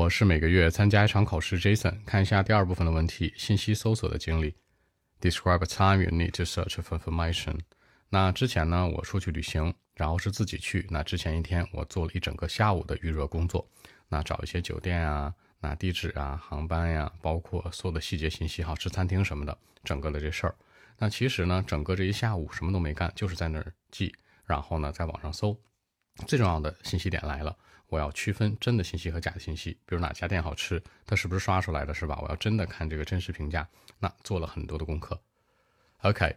我是每个月参加一场考试。Jason，看一下第二部分的问题：信息搜索的经历。Describe a time you need to search for information。那之前呢，我出去旅行，然后是自己去。那之前一天，我做了一整个下午的预热工作。那找一些酒店啊，那地址啊，航班呀，包括所有的细节信息，好吃餐厅什么的，整个的这事儿。那其实呢，整个这一下午什么都没干，就是在那儿记，然后呢，在网上搜。最重要的信息点来了。我要区分真的信息和假的信息，比如哪家店好吃，它是不是刷出来的，是吧？我要真的看这个真实评价，那做了很多的功课。Okay.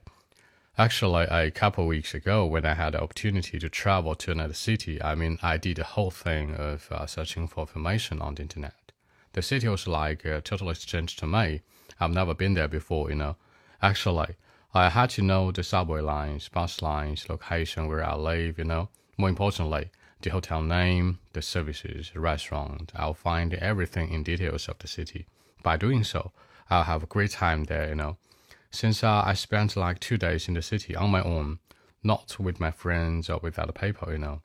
Actually, a couple weeks ago, when I had the opportunity to travel to another city, I mean, I did the whole thing of uh, searching for information on the internet. The city was like a total strange to me. I've never been there before, you know. Actually, I had to know the subway lines, bus lines, location where I live, you know. More importantly, the hotel name, the services, restaurant. I'll find everything in details of the city. By doing so, I'll have a great time there, you know. Since uh, I spent like two days in the city on my own, not with my friends or with other people, you know.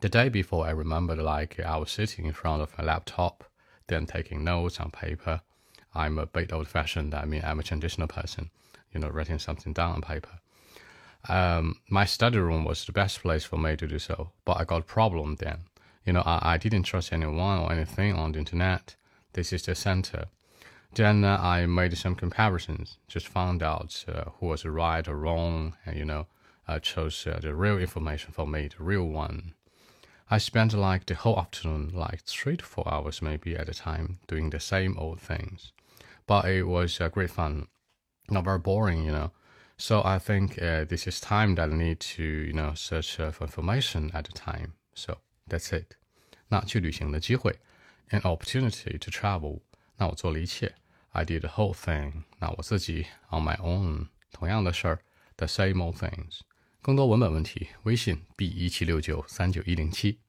The day before, I remembered like I was sitting in front of my laptop, then taking notes on paper. I'm a bit old fashioned, I mean, I'm a traditional person, you know, writing something down on paper. Um, my study room was the best place for me to do so, but I got a problem then. You know, I, I didn't trust anyone or anything on the internet. This is the center. Then uh, I made some comparisons, just found out uh, who was right or wrong, and you know, I chose uh, the real information for me, the real one. I spent like the whole afternoon, like three to four hours maybe at a time, doing the same old things. But it was uh, great fun, not very boring, you know. So I think uh, this is time that I need to, you know, search uh, for information at the time. So that's it. 那去旅行的机会，an opportunity to travel。那我做了一切，I did the whole thing。那我自己 on my own，同样的事儿，the same old things。更多文本问题，微信 b 一七六九三九一零七。